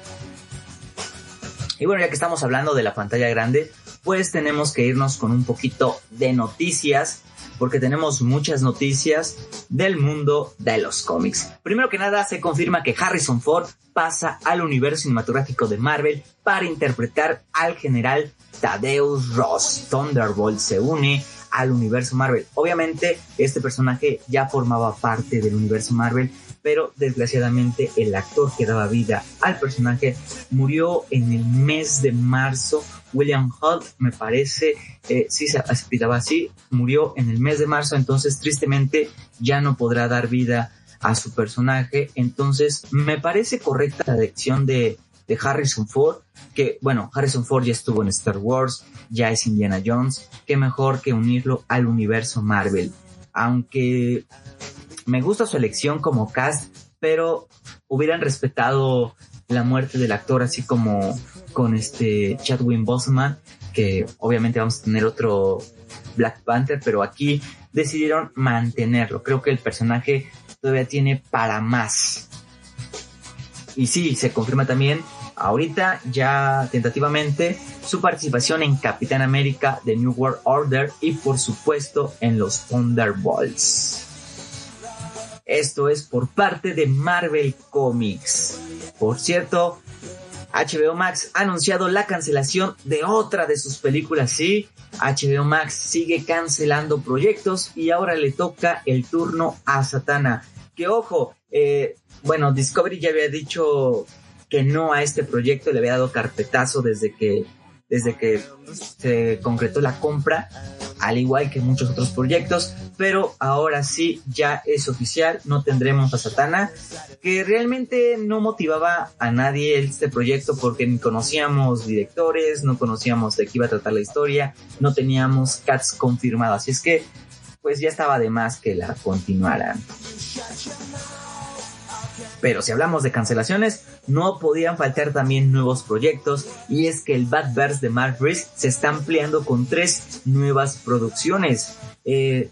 Y bueno, ya que estamos hablando de la pantalla grande, pues tenemos que irnos con un poquito de noticias, porque tenemos muchas noticias del mundo de los cómics. Primero que nada, se confirma que Harrison Ford pasa al universo cinematográfico de Marvel para interpretar al general Thaddeus Ross. Thunderbolt se une al universo Marvel. Obviamente, este personaje ya formaba parte del universo Marvel, pero desgraciadamente el actor que daba vida al personaje murió en el mes de marzo. William Hunt, me parece, eh, se aspiraba así, murió en el mes de marzo, entonces tristemente ya no podrá dar vida a su personaje. Entonces, me parece correcta la elección de, de Harrison Ford, que bueno, Harrison Ford ya estuvo en Star Wars, ya es Indiana Jones, qué mejor que unirlo al universo Marvel. Aunque me gusta su elección como cast, pero hubieran respetado la muerte del actor así como con este Chadwick Boseman, que obviamente vamos a tener otro Black Panther, pero aquí decidieron mantenerlo. Creo que el personaje todavía tiene para más. Y sí, se confirma también ahorita ya tentativamente su participación en Capitán América de New World Order y por supuesto en los Thunderbolts. Esto es por parte de Marvel Comics. Por cierto, HBO Max ha anunciado la cancelación de otra de sus películas. Sí, HBO Max sigue cancelando proyectos y ahora le toca el turno a Satana. Que ojo, eh, bueno, Discovery ya había dicho que no a este proyecto, le había dado carpetazo desde que, desde que se concretó la compra, al igual que muchos otros proyectos, pero ahora sí ya es oficial, no tendremos a Satana, que realmente no motivaba a nadie este proyecto porque ni conocíamos directores, no conocíamos de qué iba a tratar la historia, no teníamos cats confirmados, así es que pues ya estaba de más que la continuaran. Pero si hablamos de cancelaciones, no podían faltar también nuevos proyectos y es que el Batverse de Mark Reese se está ampliando con tres nuevas producciones. Eh,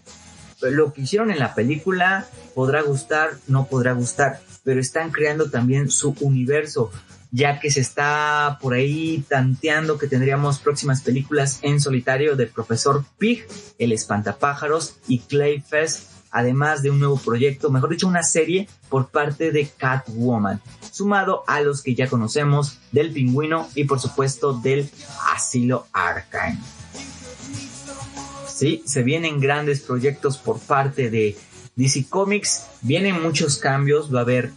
lo que hicieron en la película podrá gustar, no podrá gustar, pero están creando también su universo, ya que se está por ahí tanteando que tendríamos próximas películas en solitario de Profesor Pig, El Espantapájaros y Clayface además de un nuevo proyecto, mejor dicho, una serie por parte de Catwoman, sumado a los que ya conocemos del pingüino y por supuesto del asilo Arkham. Sí, se vienen grandes proyectos por parte de DC Comics, vienen muchos cambios, va a haber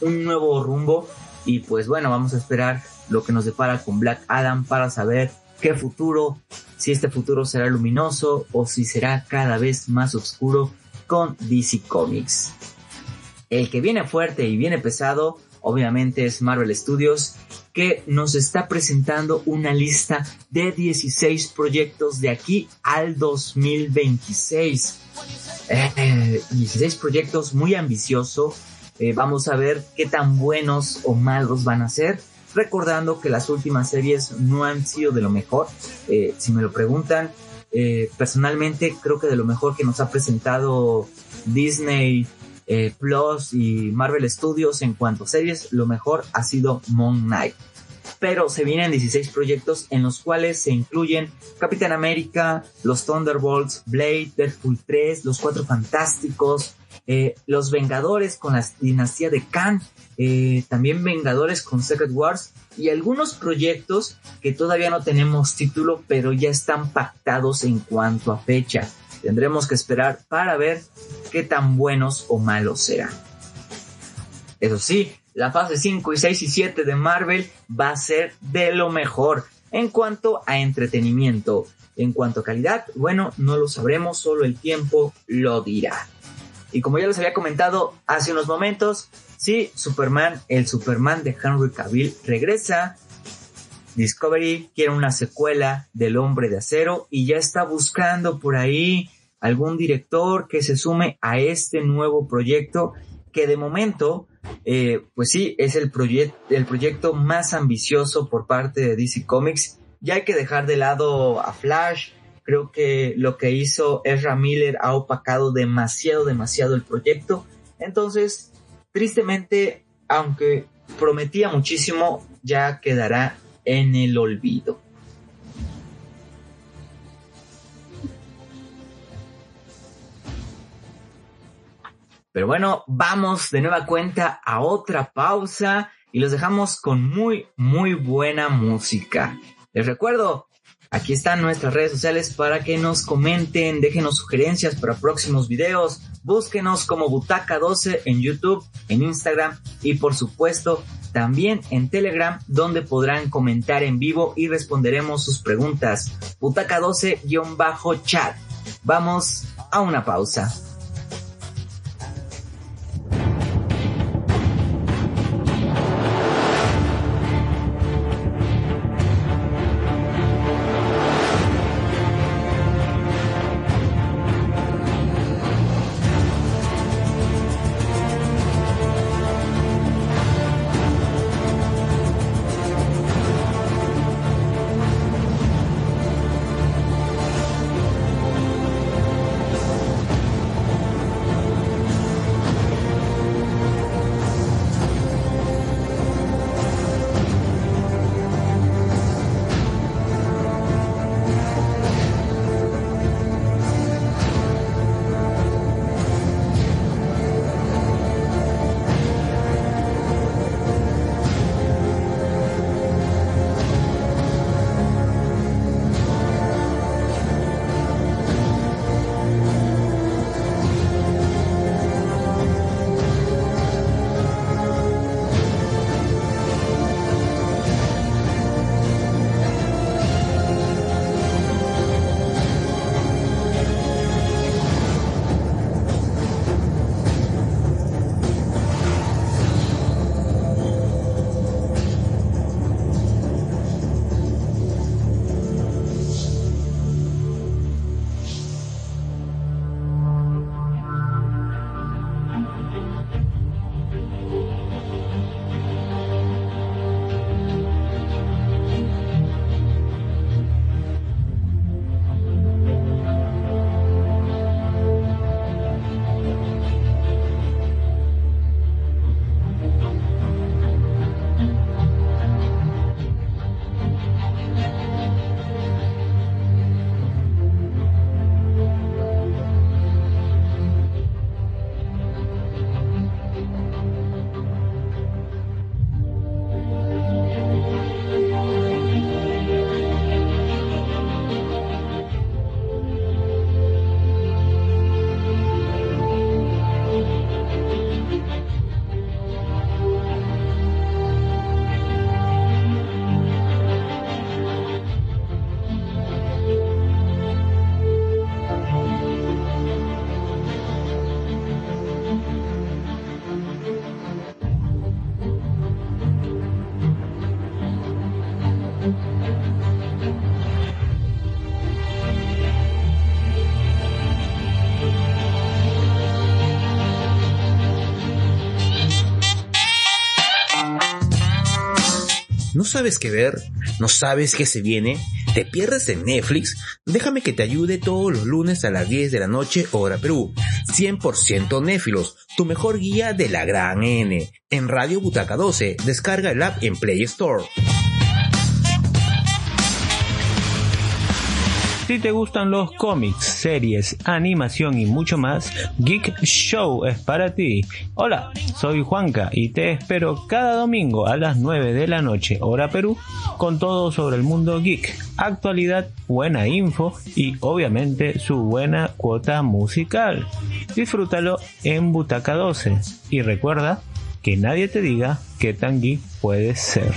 un nuevo rumbo y pues bueno, vamos a esperar lo que nos depara con Black Adam para saber qué futuro, si este futuro será luminoso o si será cada vez más oscuro con DC Comics. El que viene fuerte y viene pesado, obviamente es Marvel Studios, que nos está presentando una lista de 16 proyectos de aquí al 2026. 16 eh, proyectos muy ambicioso. Eh, vamos a ver qué tan buenos o malos van a ser. Recordando que las últimas series no han sido de lo mejor. Eh, si me lo preguntan, eh, personalmente creo que de lo mejor que nos ha presentado Disney eh, Plus y Marvel Studios en cuanto a series, lo mejor ha sido Moon Knight. Pero se vienen 16 proyectos en los cuales se incluyen Capitán América, los Thunderbolts, Blade, Deadpool 3, Los Cuatro Fantásticos, eh, Los Vengadores con la dinastía de Khan, también Vengadores con Secret Wars y algunos proyectos que todavía no tenemos título, pero ya están pactados en cuanto a fecha. Tendremos que esperar para ver qué tan buenos o malos serán. Eso sí, la fase 5 y 6 y 7 de Marvel va a ser de lo mejor en cuanto a entretenimiento. En cuanto a calidad, bueno, no lo sabremos, solo el tiempo lo dirá. Y como ya les había comentado hace unos momentos, sí, Superman, el Superman de Henry Cavill regresa. Discovery quiere una secuela del Hombre de Acero y ya está buscando por ahí algún director que se sume a este nuevo proyecto que de momento, eh, pues sí, es el, el proyecto más ambicioso por parte de DC Comics. Ya hay que dejar de lado a Flash. Creo que lo que hizo Ezra Miller ha opacado demasiado, demasiado el proyecto. Entonces, tristemente, aunque prometía muchísimo, ya quedará en el olvido. Pero bueno, vamos de nueva cuenta a otra pausa y los dejamos con muy, muy buena música. Les recuerdo, aquí están nuestras redes sociales para que nos comenten, déjenos sugerencias para próximos videos, búsquenos como Butaca 12 en YouTube, en Instagram y por supuesto también en Telegram donde podrán comentar en vivo y responderemos sus preguntas. Butaca 12-chat. Vamos a una pausa. Sabes qué ver? ¿No sabes qué se viene? ¿Te pierdes en Netflix? Déjame que te ayude todos los lunes a las 10 de la noche, hora Perú. 100% Néfilos, tu mejor guía de la gran N. En Radio Butaca 12, descarga el app en Play Store. Si te gustan los cómics, series, animación y mucho más, Geek Show es para ti. Hola, soy Juanca y te espero cada domingo a las 9 de la noche, hora Perú, con todo sobre el mundo geek, actualidad, buena info y obviamente su buena cuota musical. Disfrútalo en Butaca 12 y recuerda que nadie te diga qué tan geek puedes ser.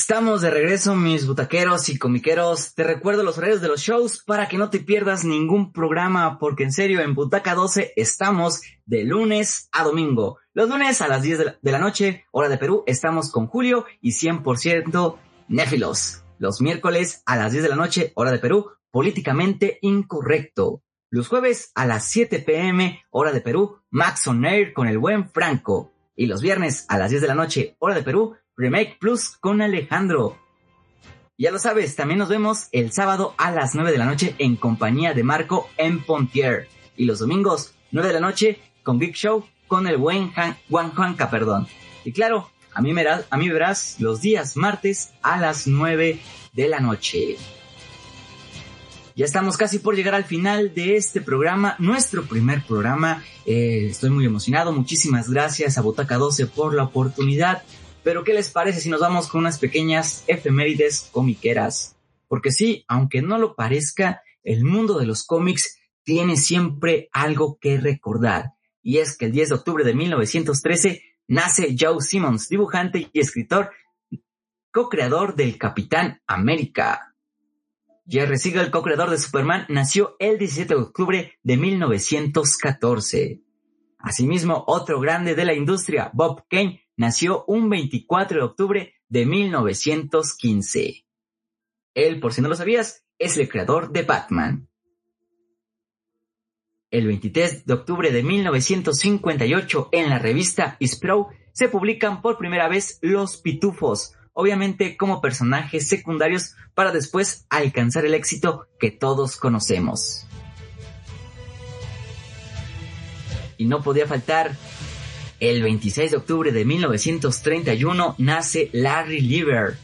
Estamos de regreso, mis butaqueros y comiqueros. Te recuerdo los horarios de los shows para que no te pierdas ningún programa, porque en serio, en Butaca 12 estamos de lunes a domingo. Los lunes a las 10 de la, noche, hora de Perú, estamos con Julio y 100% Néfilos. Los miércoles a las 10 de la noche, hora de Perú, políticamente incorrecto. Los jueves a las 7 pm, hora de Perú, Max on con el buen Franco. Y los viernes a las 10 de la noche, hora de Perú, Remake Plus con Alejandro. Ya lo sabes, también nos vemos el sábado a las 9 de la noche en compañía de Marco en Pontier. Y los domingos, 9 de la noche, con Big Show con el buen Juan Juanca, perdón. Y claro, a mí, verás, a mí verás los días martes a las 9 de la noche. Ya estamos casi por llegar al final de este programa, nuestro primer programa. Eh, estoy muy emocionado. Muchísimas gracias a Botaca 12 por la oportunidad. Pero ¿qué les parece si nos vamos con unas pequeñas efemérides comiqueras? Porque sí, aunque no lo parezca, el mundo de los cómics tiene siempre algo que recordar. Y es que el 10 de octubre de 1913 nace Joe Simmons, dibujante y escritor, co-creador del Capitán América. Jerry Siegel, co-creador de Superman, nació el 17 de octubre de 1914. Asimismo, otro grande de la industria, Bob Kane, nació un 24 de octubre de 1915. Él, por si no lo sabías, es el creador de Batman. El 23 de octubre de 1958, en la revista Isprow, se publican por primera vez Los Pitufos, obviamente como personajes secundarios para después alcanzar el éxito que todos conocemos. Y no podía faltar el 26 de octubre de 1931 nace Larry Lieber.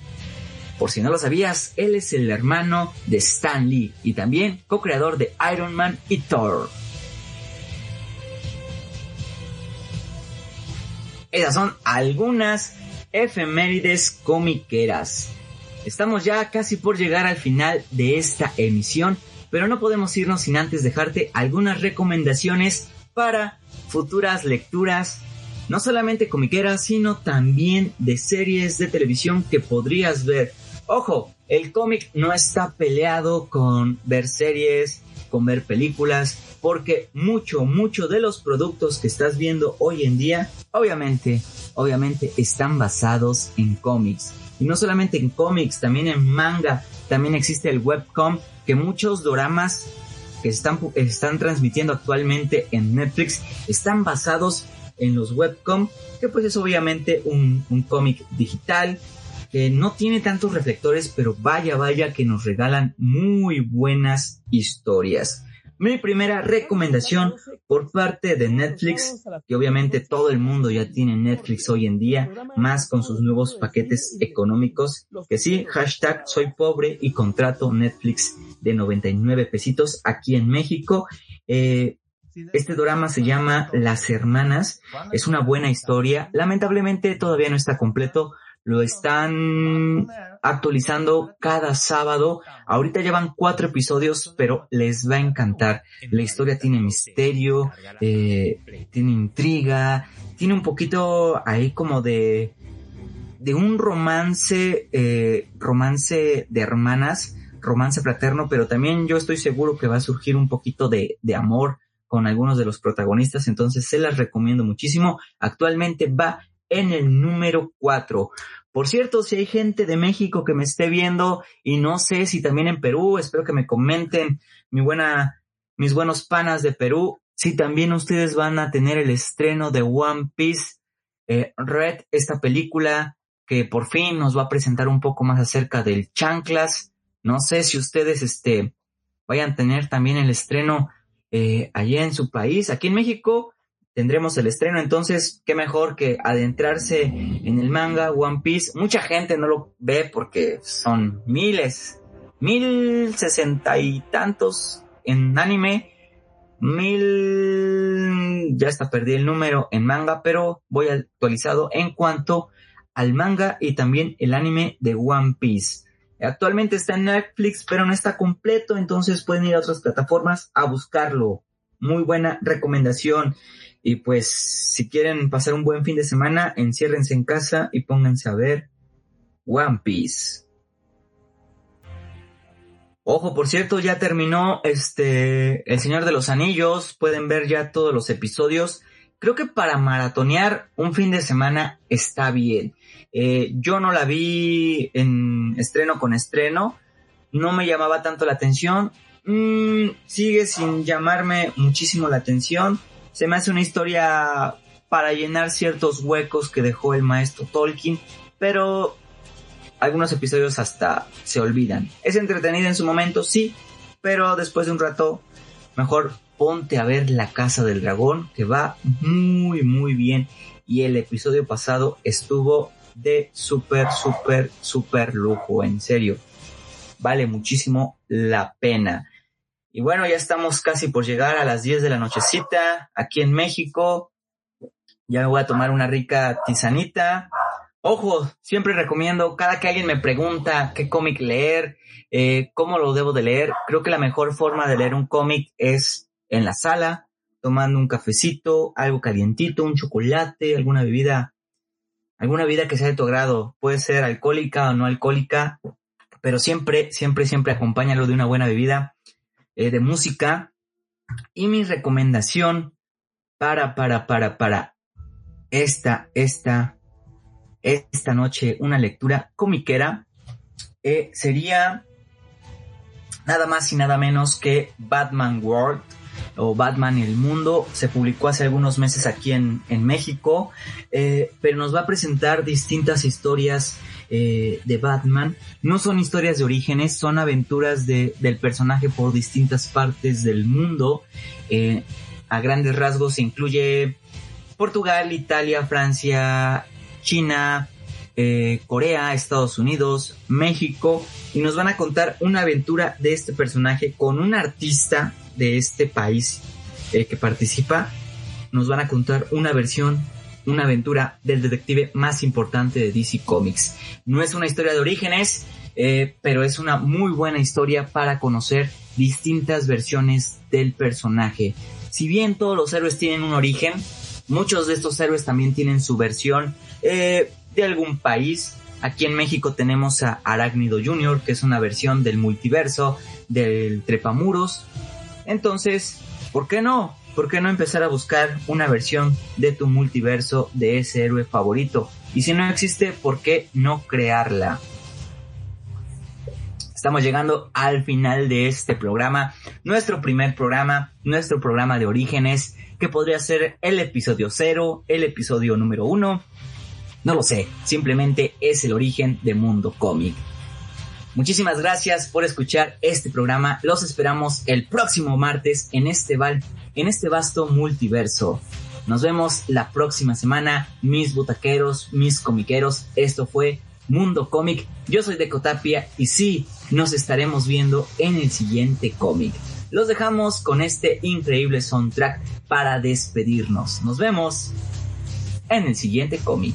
Por si no lo sabías, él es el hermano de Stan Lee y también co-creador de Iron Man y Thor. Esas son algunas efemérides comiqueras. Estamos ya casi por llegar al final de esta emisión, pero no podemos irnos sin antes dejarte algunas recomendaciones para futuras lecturas no solamente comiqueras, sino también de series de televisión que podrías ver. Ojo, el cómic no está peleado con ver series, con ver películas, porque mucho, mucho de los productos que estás viendo hoy en día, obviamente, obviamente están basados en cómics. Y no solamente en cómics, también en manga, también existe el webcom, que muchos doramas que están, están transmitiendo actualmente en Netflix están basados en los webcom, que pues es obviamente un, un cómic digital que no tiene tantos reflectores, pero vaya, vaya que nos regalan muy buenas historias. Mi primera recomendación por parte de Netflix, que obviamente todo el mundo ya tiene Netflix hoy en día, más con sus nuevos paquetes económicos, que sí, hashtag soy pobre y contrato Netflix de 99 pesitos aquí en México. Eh, este drama se llama Las Hermanas. Es una buena historia. Lamentablemente todavía no está completo. Lo están actualizando cada sábado. Ahorita llevan cuatro episodios, pero les va a encantar. La historia tiene misterio, eh, tiene intriga, tiene un poquito ahí como de de un romance, eh, romance de hermanas, romance fraterno, pero también yo estoy seguro que va a surgir un poquito de, de amor con algunos de los protagonistas, entonces se las recomiendo muchísimo. Actualmente va en el número 4. Por cierto, si hay gente de México que me esté viendo y no sé si también en Perú, espero que me comenten mi buena, mis buenos panas de Perú, si también ustedes van a tener el estreno de One Piece eh, Red, esta película que por fin nos va a presentar un poco más acerca del chanclas. No sé si ustedes este, vayan a tener también el estreno eh, allá en su país. Aquí en México tendremos el estreno, entonces qué mejor que adentrarse en el manga One Piece. Mucha gente no lo ve porque son miles, mil sesenta y tantos en anime, mil, ya está perdí el número en manga, pero voy actualizado en cuanto al manga y también el anime de One Piece. Actualmente está en Netflix, pero no está completo, entonces pueden ir a otras plataformas a buscarlo. Muy buena recomendación. Y pues, si quieren pasar un buen fin de semana, enciérrense en casa y pónganse a ver One Piece. Ojo, por cierto, ya terminó este El Señor de los Anillos. Pueden ver ya todos los episodios. Creo que para maratonear un fin de semana está bien. Eh, yo no la vi en estreno con estreno, no me llamaba tanto la atención, mm, sigue sin llamarme muchísimo la atención, se me hace una historia para llenar ciertos huecos que dejó el maestro Tolkien, pero algunos episodios hasta se olvidan. Es entretenida en su momento, sí, pero después de un rato, mejor ponte a ver La Casa del Dragón, que va muy, muy bien. Y el episodio pasado estuvo de súper, súper, súper lujo, en serio. Vale muchísimo la pena. Y bueno, ya estamos casi por llegar a las 10 de la nochecita aquí en México. Ya me voy a tomar una rica tisanita. Ojo, siempre recomiendo, cada que alguien me pregunta qué cómic leer, eh, cómo lo debo de leer, creo que la mejor forma de leer un cómic es en la sala, tomando un cafecito, algo calientito, un chocolate, alguna bebida alguna vida que sea de tu agrado. Puede ser alcohólica o no alcohólica, pero siempre, siempre, siempre acompáñalo de una buena bebida, eh, de música. Y mi recomendación para, para, para, para esta, esta, esta noche, una lectura comiquera, eh, sería nada más y nada menos que Batman World o Batman el Mundo. Se publicó hace algunos meses aquí en, México, eh, pero nos va a presentar distintas historias eh, de Batman. No son historias de orígenes, son aventuras de, del personaje por distintas partes del mundo. Eh, a grandes rasgos se incluye Portugal, Italia, Francia, China, Corea, Estados Unidos, México, y nos van a contar una aventura de este personaje con un artista de este país eh, que participa, nos van a contar una versión, una aventura del detective más importante de DC Comics. No es una historia de orígenes, eh, pero es una muy buena historia para conocer distintas versiones del personaje. Si bien todos los héroes tienen un origen, muchos de estos héroes también tienen su versión eh, de algún país. Aquí en México tenemos a Arácnido Jr., que es una versión del multiverso, del Trepamuros, entonces, ¿por qué no? ¿Por qué no empezar a buscar una versión de tu multiverso de ese héroe favorito? Y si no existe, ¿por qué no crearla? Estamos llegando al final de este programa, nuestro primer programa, nuestro programa de orígenes, que podría ser el episodio cero, el episodio número uno. No lo sé, simplemente es el origen de Mundo Cómic. Muchísimas gracias por escuchar este programa. Los esperamos el próximo martes en este, val en este vasto multiverso. Nos vemos la próxima semana, mis butaqueros, mis comiqueros. Esto fue Mundo Cómic. Yo soy Decotapia y sí, nos estaremos viendo en el siguiente cómic. Los dejamos con este increíble soundtrack para despedirnos. Nos vemos en el siguiente cómic.